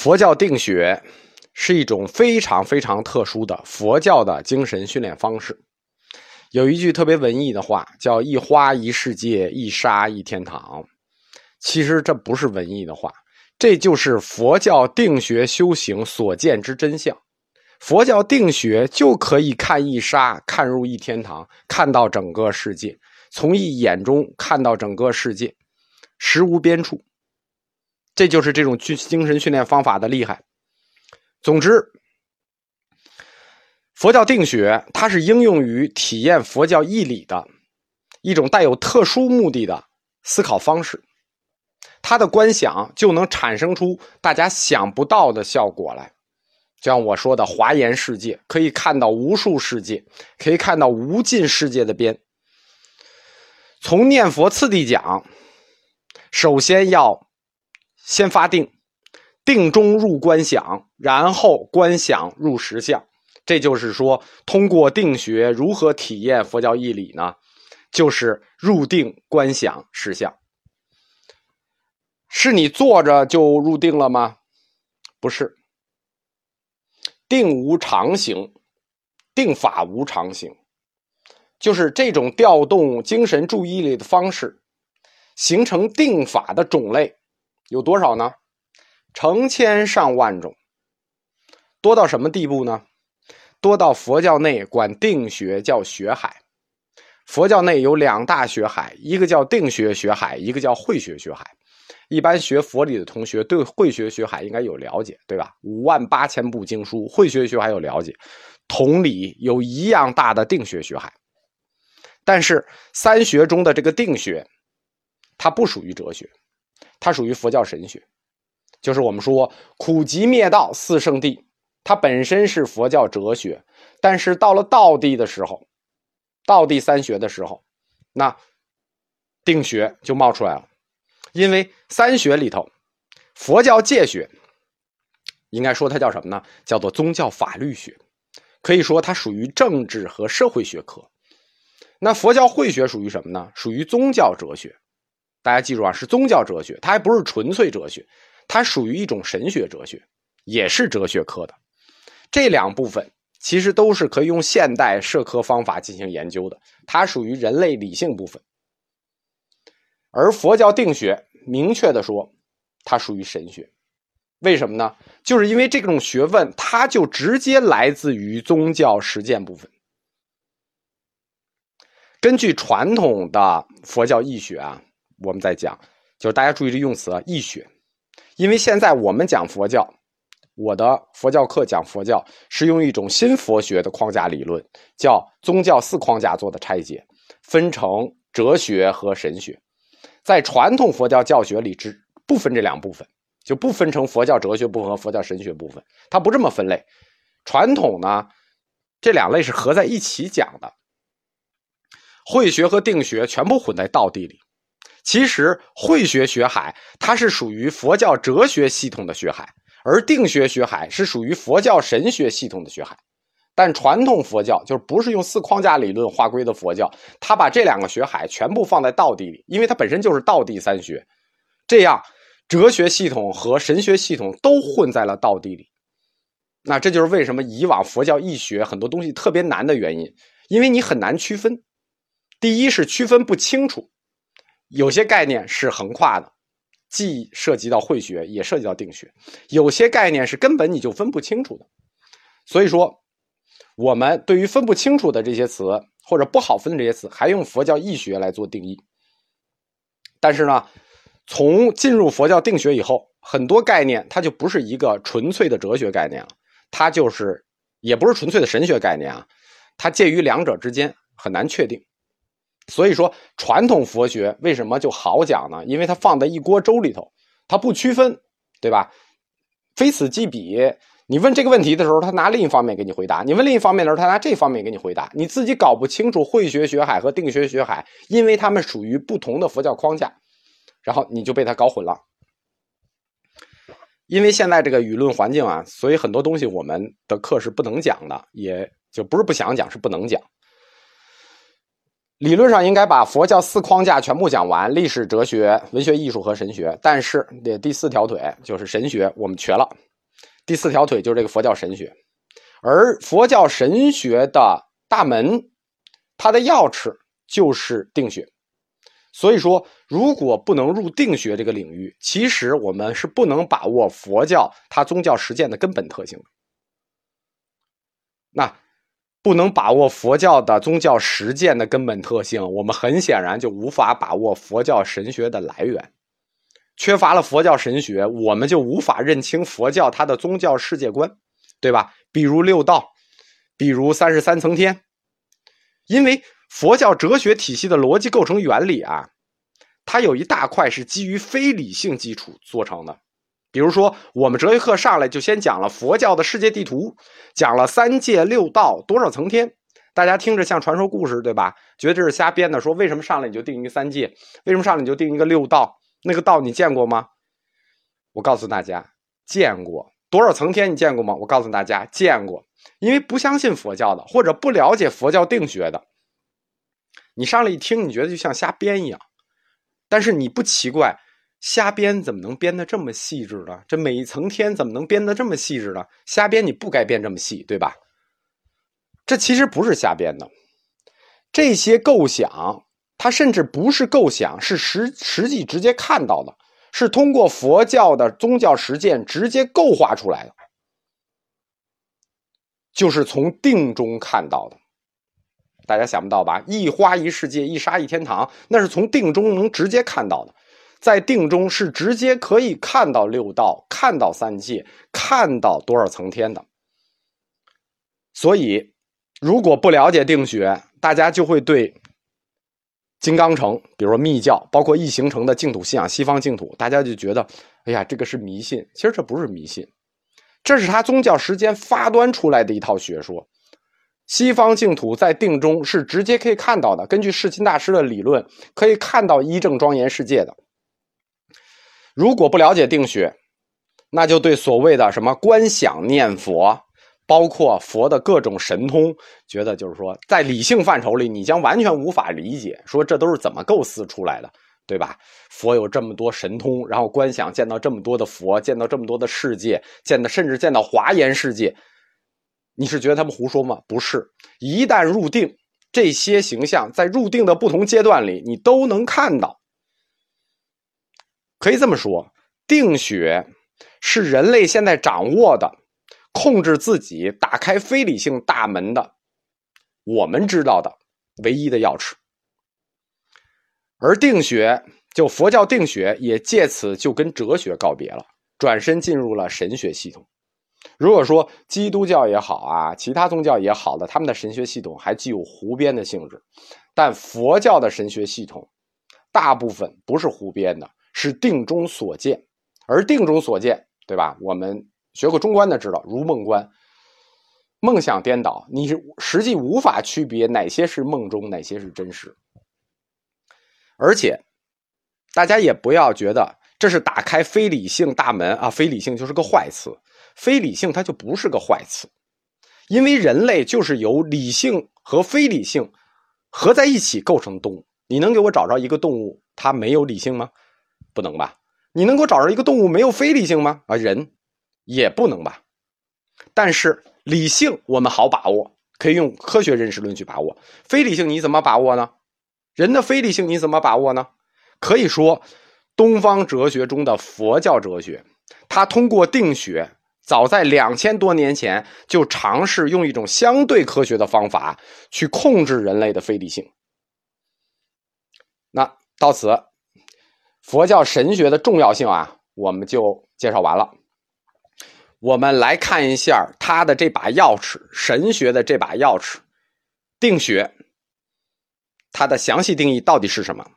佛教定学是一种非常非常特殊的佛教的精神训练方式。有一句特别文艺的话，叫“一花一世界，一沙一天堂”。其实这不是文艺的话，这就是佛教定学修行所见之真相。佛教定学就可以看一沙，看入一天堂，看到整个世界，从一眼中看到整个世界，实无边处。这就是这种精精神训练方法的厉害。总之，佛教定学它是应用于体验佛教义理的一种带有特殊目的的思考方式。它的观想就能产生出大家想不到的效果来。就像我说的，华严世界可以看到无数世界，可以看到无尽世界的边。从念佛次第讲，首先要。先发定，定中入观想，然后观想入实相。这就是说，通过定学如何体验佛教义理呢？就是入定观想实相。是你坐着就入定了吗？不是，定无常行，定法无常行，就是这种调动精神注意力的方式，形成定法的种类。有多少呢？成千上万种，多到什么地步呢？多到佛教内管定学叫学海。佛教内有两大学海，一个叫定学学海，一个叫慧学学海。一般学佛理的同学对慧学学海应该有了解，对吧？五万八千部经书，慧学学海有了解。同理，有一样大的定学学海。但是三学中的这个定学，它不属于哲学。它属于佛教神学，就是我们说苦集灭道四圣谛，它本身是佛教哲学，但是到了道地的时候，道地三学的时候，那定学就冒出来了。因为三学里头，佛教戒学，应该说它叫什么呢？叫做宗教法律学，可以说它属于政治和社会学科。那佛教慧学属于什么呢？属于宗教哲学。大家记住啊，是宗教哲学，它还不是纯粹哲学，它属于一种神学哲学，也是哲学科的。这两部分其实都是可以用现代社科方法进行研究的，它属于人类理性部分。而佛教定学，明确的说，它属于神学。为什么呢？就是因为这种学问，它就直接来自于宗教实践部分。根据传统的佛教义学啊。我们在讲，就是大家注意这用词啊，易学。因为现在我们讲佛教，我的佛教课讲佛教是用一种新佛学的框架理论，叫宗教四框架做的拆解，分成哲学和神学。在传统佛教教学里，只不分这两部分，就不分成佛教哲学部分和佛教神学部分，它不这么分类。传统呢，这两类是合在一起讲的，慧学和定学全部混在道地里。其实慧学学海，它是属于佛教哲学系统的学海，而定学学海是属于佛教神学系统的学海。但传统佛教就是不是用四框架理论划归的佛教，它把这两个学海全部放在道地里，因为它本身就是道地三学，这样哲学系统和神学系统都混在了道地里。那这就是为什么以往佛教易学很多东西特别难的原因，因为你很难区分。第一是区分不清楚。有些概念是横跨的，既涉及到慧学，也涉及到定学；有些概念是根本你就分不清楚的。所以说，我们对于分不清楚的这些词，或者不好分的这些词，还用佛教义学来做定义。但是呢，从进入佛教定学以后，很多概念它就不是一个纯粹的哲学概念了，它就是也不是纯粹的神学概念啊，它介于两者之间，很难确定。所以说，传统佛学为什么就好讲呢？因为它放在一锅粥里头，它不区分，对吧？非此即彼。你问这个问题的时候，他拿另一方面给你回答；你问另一方面的时候，他拿这方面给你回答。你自己搞不清楚慧学学海和定学学海，因为他们属于不同的佛教框架，然后你就被他搞混了。因为现在这个舆论环境啊，所以很多东西我们的课是不能讲的，也就不是不想讲，是不能讲。理论上应该把佛教四框架全部讲完，历史、哲学、文学、艺术和神学。但是，这第四条腿就是神学，我们瘸了，第四条腿就是这个佛教神学，而佛教神学的大门，它的钥匙就是定学。所以说，如果不能入定学这个领域，其实我们是不能把握佛教它宗教实践的根本特性的。那不能把握佛教的宗教实践的根本特性，我们很显然就无法把握佛教神学的来源。缺乏了佛教神学，我们就无法认清佛教它的宗教世界观，对吧？比如六道，比如三十三层天，因为佛教哲学体系的逻辑构成原理啊，它有一大块是基于非理性基础做成的。比如说，我们哲学课上来就先讲了佛教的世界地图，讲了三界六道多少层天，大家听着像传说故事，对吧？觉得这是瞎编的。说为什么上来你就定一个三界？为什么上来你就定一个六道？那个道你见过吗？我告诉大家，见过多少层天？你见过吗？我告诉大家，见过。因为不相信佛教的，或者不了解佛教定学的，你上来一听，你觉得就像瞎编一样。但是你不奇怪，瞎编怎么能编得这么细致呢？这每一层天怎么能编得这么细致呢？瞎编你不该编这么细，对吧？这其实不是瞎编的，这些构想。它甚至不是构想，是实实际直接看到的，是通过佛教的宗教实践直接构画出来的，就是从定中看到的。大家想不到吧？一花一世界，一沙一天堂，那是从定中能直接看到的，在定中是直接可以看到六道，看到三界，看到多少层天的。所以，如果不了解定学，大家就会对。金刚城，比如说密教，包括易形成的净土信仰，西方净土，大家就觉得，哎呀，这个是迷信。其实这不是迷信，这是他宗教时间发端出来的一套学说。西方净土在定中是直接可以看到的，根据世亲大师的理论，可以看到一正庄严世界的。如果不了解定学，那就对所谓的什么观想念佛。包括佛的各种神通，觉得就是说，在理性范畴里，你将完全无法理解，说这都是怎么构思出来的，对吧？佛有这么多神通，然后观想见到这么多的佛，见到这么多的世界，见到甚至见到华严世界，你是觉得他们胡说吗？不是，一旦入定，这些形象在入定的不同阶段里，你都能看到。可以这么说，定学是人类现在掌握的。控制自己打开非理性大门的，我们知道的唯一的钥匙。而定学，就佛教定学，也借此就跟哲学告别了，转身进入了神学系统。如果说基督教也好啊，其他宗教也好的，他们的神学系统还具有胡编的性质，但佛教的神学系统大部分不是胡编的，是定中所见，而定中所见，对吧？我们。学过中观的知道，如梦观，梦想颠倒，你是实际无法区别哪些是梦中，哪些是真实。而且，大家也不要觉得这是打开非理性大门啊，非理性就是个坏词，非理性它就不是个坏词，因为人类就是由理性和非理性合在一起构成动物。你能给我找着一个动物它没有理性吗？不能吧？你能给我找着一个动物没有非理性吗？啊，人。也不能吧，但是理性我们好把握，可以用科学认识论去把握。非理性你怎么把握呢？人的非理性你怎么把握呢？可以说，东方哲学中的佛教哲学，它通过定学，早在两千多年前就尝试用一种相对科学的方法去控制人类的非理性。那到此，佛教神学的重要性啊，我们就介绍完了。我们来看一下他的这把钥匙，神学的这把钥匙，定学，它的详细定义到底是什么？